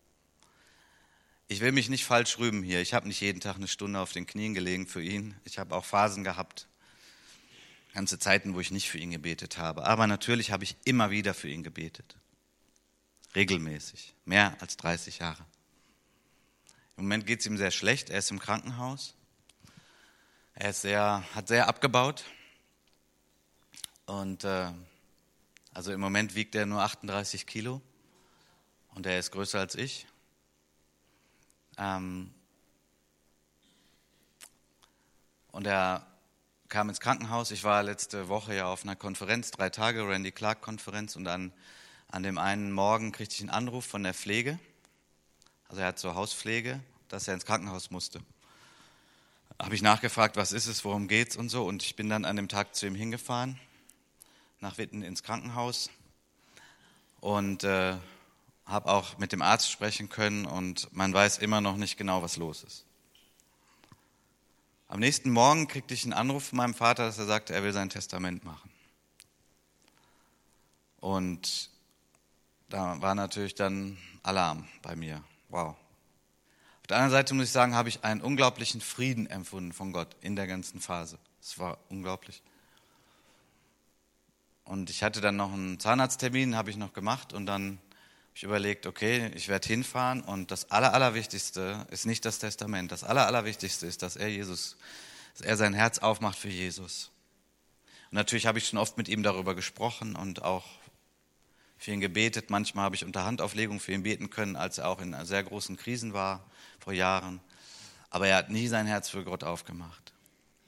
Ich will mich nicht falsch rühmen hier. Ich habe nicht jeden Tag eine Stunde auf den Knien gelegen für ihn. Ich habe auch Phasen gehabt, ganze Zeiten, wo ich nicht für ihn gebetet habe. Aber natürlich habe ich immer wieder für ihn gebetet. Regelmäßig. Mehr als 30 Jahre. Im Moment geht es ihm sehr schlecht. Er ist im Krankenhaus. Er ist sehr, hat sehr abgebaut. Und äh, also im Moment wiegt er nur 38 Kilo. Und er ist größer als ich. Ähm, und er kam ins Krankenhaus. Ich war letzte Woche ja auf einer Konferenz, drei Tage, Randy Clark Konferenz, und dann an dem einen Morgen kriegte ich einen Anruf von der Pflege. Also er hat so Hauspflege, dass er ins Krankenhaus musste. Habe ich nachgefragt, was ist es, worum geht's und so. Und ich bin dann an dem Tag zu ihm hingefahren, nach Witten ins Krankenhaus und äh, habe auch mit dem Arzt sprechen können und man weiß immer noch nicht genau, was los ist. Am nächsten Morgen kriegte ich einen Anruf von meinem Vater, dass er sagte, er will sein Testament machen. Und da war natürlich dann Alarm bei mir. Wow. Auf der anderen Seite muss ich sagen, habe ich einen unglaublichen Frieden empfunden von Gott in der ganzen Phase. Es war unglaublich. Und ich hatte dann noch einen Zahnarzttermin, habe ich noch gemacht und dann ich überlegt, okay, ich werde hinfahren und das Aller, Allerwichtigste ist nicht das Testament. Das Aller, Allerwichtigste ist, dass er Jesus, dass er sein Herz aufmacht für Jesus. Und natürlich habe ich schon oft mit ihm darüber gesprochen und auch für ihn gebetet. Manchmal habe ich unter Handauflegung für ihn beten können, als er auch in sehr großen Krisen war vor Jahren. Aber er hat nie sein Herz für Gott aufgemacht.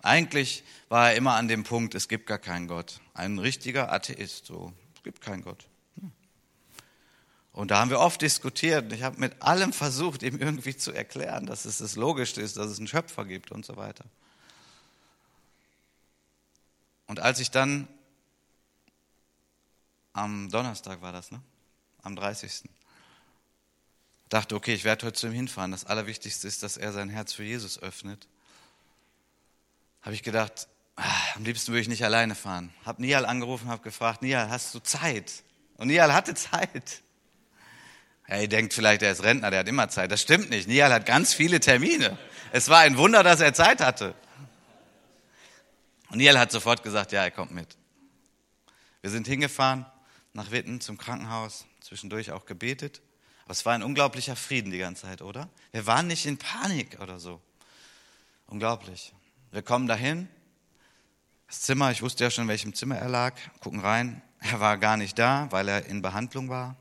Eigentlich war er immer an dem Punkt, es gibt gar keinen Gott. Ein richtiger Atheist, so, es gibt keinen Gott. Und da haben wir oft diskutiert. Ich habe mit allem versucht, ihm irgendwie zu erklären, dass es das Logischste ist, dass es einen Schöpfer gibt und so weiter. Und als ich dann am Donnerstag war das, ne? Am 30. dachte, okay, ich werde heute zu ihm hinfahren. Das Allerwichtigste ist, dass er sein Herz für Jesus öffnet. Habe ich gedacht, ah, am liebsten würde ich nicht alleine fahren. Habe Nial angerufen, habe gefragt, Nial, hast du Zeit? Und Nial hatte Zeit. Ja, ihr denkt vielleicht, er ist Rentner, der hat immer Zeit. Das stimmt nicht. Nial hat ganz viele Termine. Es war ein Wunder, dass er Zeit hatte. Und Nial hat sofort gesagt, ja, er kommt mit. Wir sind hingefahren nach Witten zum Krankenhaus, zwischendurch auch gebetet. Aber es war ein unglaublicher Frieden die ganze Zeit, oder? Wir waren nicht in Panik oder so. Unglaublich. Wir kommen dahin. Das Zimmer, ich wusste ja schon, in welchem Zimmer er lag, gucken rein. Er war gar nicht da, weil er in Behandlung war.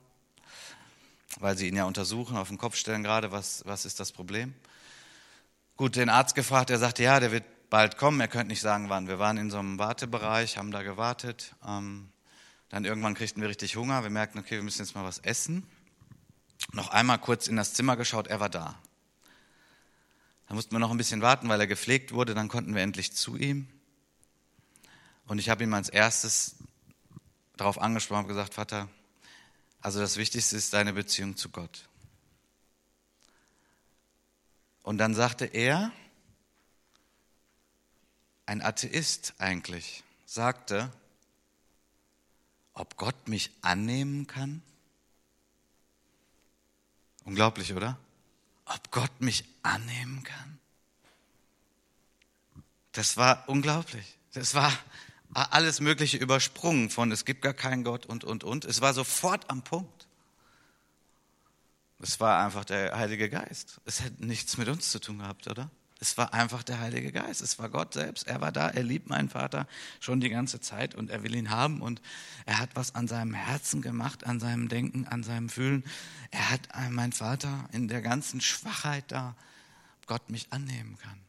Weil sie ihn ja untersuchen, auf den Kopf stellen gerade, was, was ist das Problem. Gut, den Arzt gefragt, er sagte, ja, der wird bald kommen. Er könnte nicht sagen, wann. Wir waren in so einem Wartebereich, haben da gewartet. Ähm, dann irgendwann kriegten wir richtig Hunger. Wir merkten, okay, wir müssen jetzt mal was essen. Noch einmal kurz in das Zimmer geschaut, er war da. Dann mussten wir noch ein bisschen warten, weil er gepflegt wurde. Dann konnten wir endlich zu ihm. Und ich habe ihm als erstes darauf angesprochen und gesagt, Vater, also das Wichtigste ist deine Beziehung zu Gott. Und dann sagte er, ein Atheist eigentlich, sagte, ob Gott mich annehmen kann? Unglaublich, oder? Ob Gott mich annehmen kann? Das war unglaublich. Das war alles Mögliche übersprungen von es gibt gar keinen Gott und, und, und. Es war sofort am Punkt. Es war einfach der Heilige Geist. Es hätte nichts mit uns zu tun gehabt, oder? Es war einfach der Heilige Geist. Es war Gott selbst. Er war da. Er liebt meinen Vater schon die ganze Zeit und er will ihn haben. Und er hat was an seinem Herzen gemacht, an seinem Denken, an seinem Fühlen. Er hat meinen Vater in der ganzen Schwachheit da, Gott mich annehmen kann.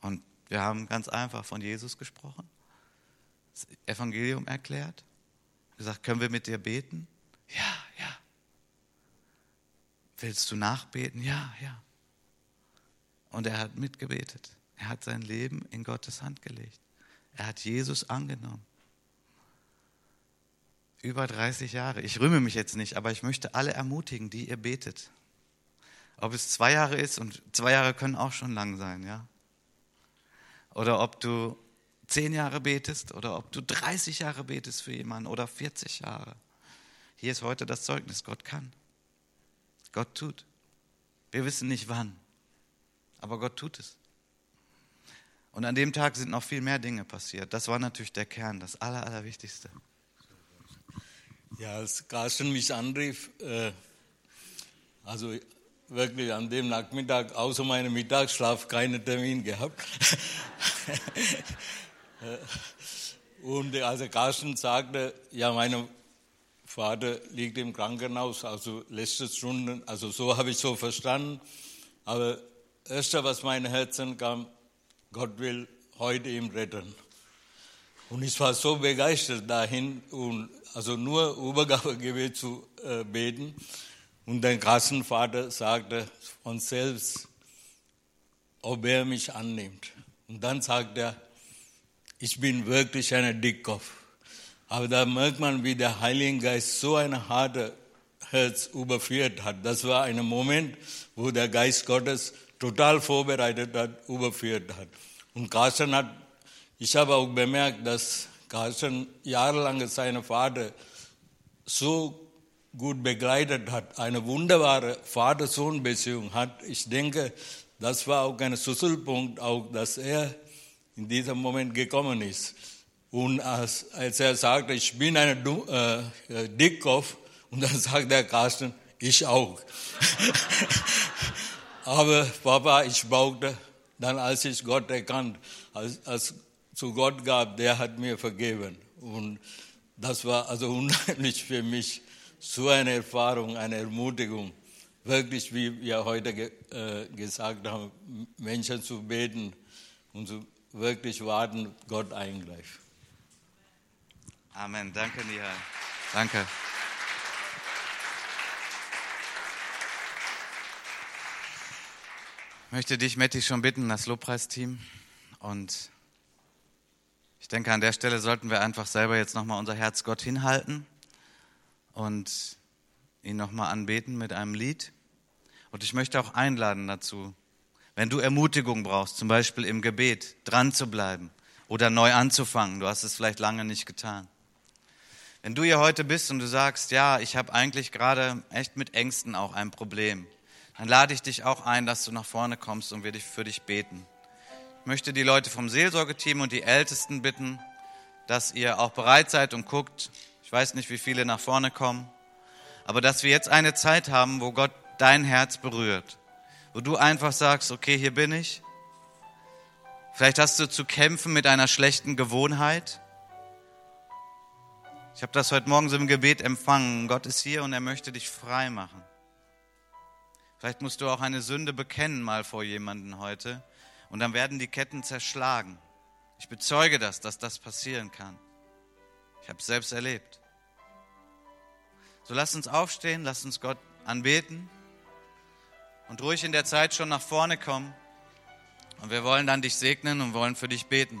Und wir haben ganz einfach von Jesus gesprochen, das Evangelium erklärt, gesagt, können wir mit dir beten? Ja, ja. Willst du nachbeten? Ja, ja. Und er hat mitgebetet. Er hat sein Leben in Gottes Hand gelegt. Er hat Jesus angenommen. Über 30 Jahre. Ich rühme mich jetzt nicht, aber ich möchte alle ermutigen, die ihr betet. Ob es zwei Jahre ist und zwei Jahre können auch schon lang sein, ja. Oder ob du zehn Jahre betest oder ob du 30 Jahre betest für jemanden oder 40 Jahre. Hier ist heute das Zeugnis, Gott kann. Gott tut. Wir wissen nicht wann aber Gott tut es. Und an dem Tag sind noch viel mehr Dinge passiert. Das war natürlich der Kern, das Aller, Allerwichtigste. Ja, als Carsten mich anrief, äh, also wirklich an dem Nachmittag außer meinem Mittagsschlaf keinen Termin gehabt. Und als Carsten sagte, ja, mein Vater liegt im Krankenhaus, also letzte Stunden, also so habe ich so verstanden, aber Erste, was mein Herzen kam, Gott will heute ihn retten. Und ich war so begeistert dahin, und also nur Übergabegebet zu äh, beten. Und der Kassenvater sagte von selbst, ob er mich annimmt. Und dann sagt er, ich bin wirklich ein Dickkopf. Aber da merkt man, wie der Heilige Geist so ein hartes Herz überführt hat. Das war ein Moment, wo der Geist Gottes total vorbereitet hat, überführt hat. Und Carsten hat, ich habe auch bemerkt, dass Carsten jahrelang seinen Vater so gut begleitet hat, eine wunderbare Vater-Sohn-Beziehung hat. Ich denke, das war auch ein Schlüsselpunkt, auch, dass er in diesem Moment gekommen ist. Und als, als er sagte, ich bin ein äh, Dickkopf, und dann sagt der Carsten, ich auch. Aber Papa, ich brauchte dann, als ich Gott erkannt, als, als zu Gott gab, der hat mir vergeben. Und das war also unheimlich für mich, so eine Erfahrung, eine Ermutigung. Wirklich, wie wir heute ge äh, gesagt haben, Menschen zu beten und zu wirklich warten, Gott eingreift. Amen. Danke, Nihal. Danke. Ich möchte dich, Metti, schon bitten, das Lobpreisteam. Und ich denke, an der Stelle sollten wir einfach selber jetzt nochmal unser Herz Gott hinhalten und ihn nochmal anbeten mit einem Lied. Und ich möchte auch einladen dazu, wenn du Ermutigung brauchst, zum Beispiel im Gebet, dran zu bleiben oder neu anzufangen, du hast es vielleicht lange nicht getan. Wenn du hier heute bist und du sagst, ja, ich habe eigentlich gerade echt mit Ängsten auch ein Problem, dann lade ich dich auch ein, dass du nach vorne kommst und wir für dich beten. Ich möchte die Leute vom Seelsorgeteam und die Ältesten bitten, dass ihr auch bereit seid und guckt. Ich weiß nicht, wie viele nach vorne kommen, aber dass wir jetzt eine Zeit haben, wo Gott dein Herz berührt, wo du einfach sagst, okay, hier bin ich. Vielleicht hast du zu kämpfen mit einer schlechten Gewohnheit. Ich habe das heute Morgen so im Gebet empfangen. Gott ist hier und er möchte dich frei machen. Vielleicht musst du auch eine Sünde bekennen mal vor jemanden heute und dann werden die Ketten zerschlagen. Ich bezeuge das, dass das passieren kann. Ich habe es selbst erlebt. So lass uns aufstehen, lass uns Gott anbeten und ruhig in der Zeit schon nach vorne kommen. Und wir wollen dann dich segnen und wollen für dich beten.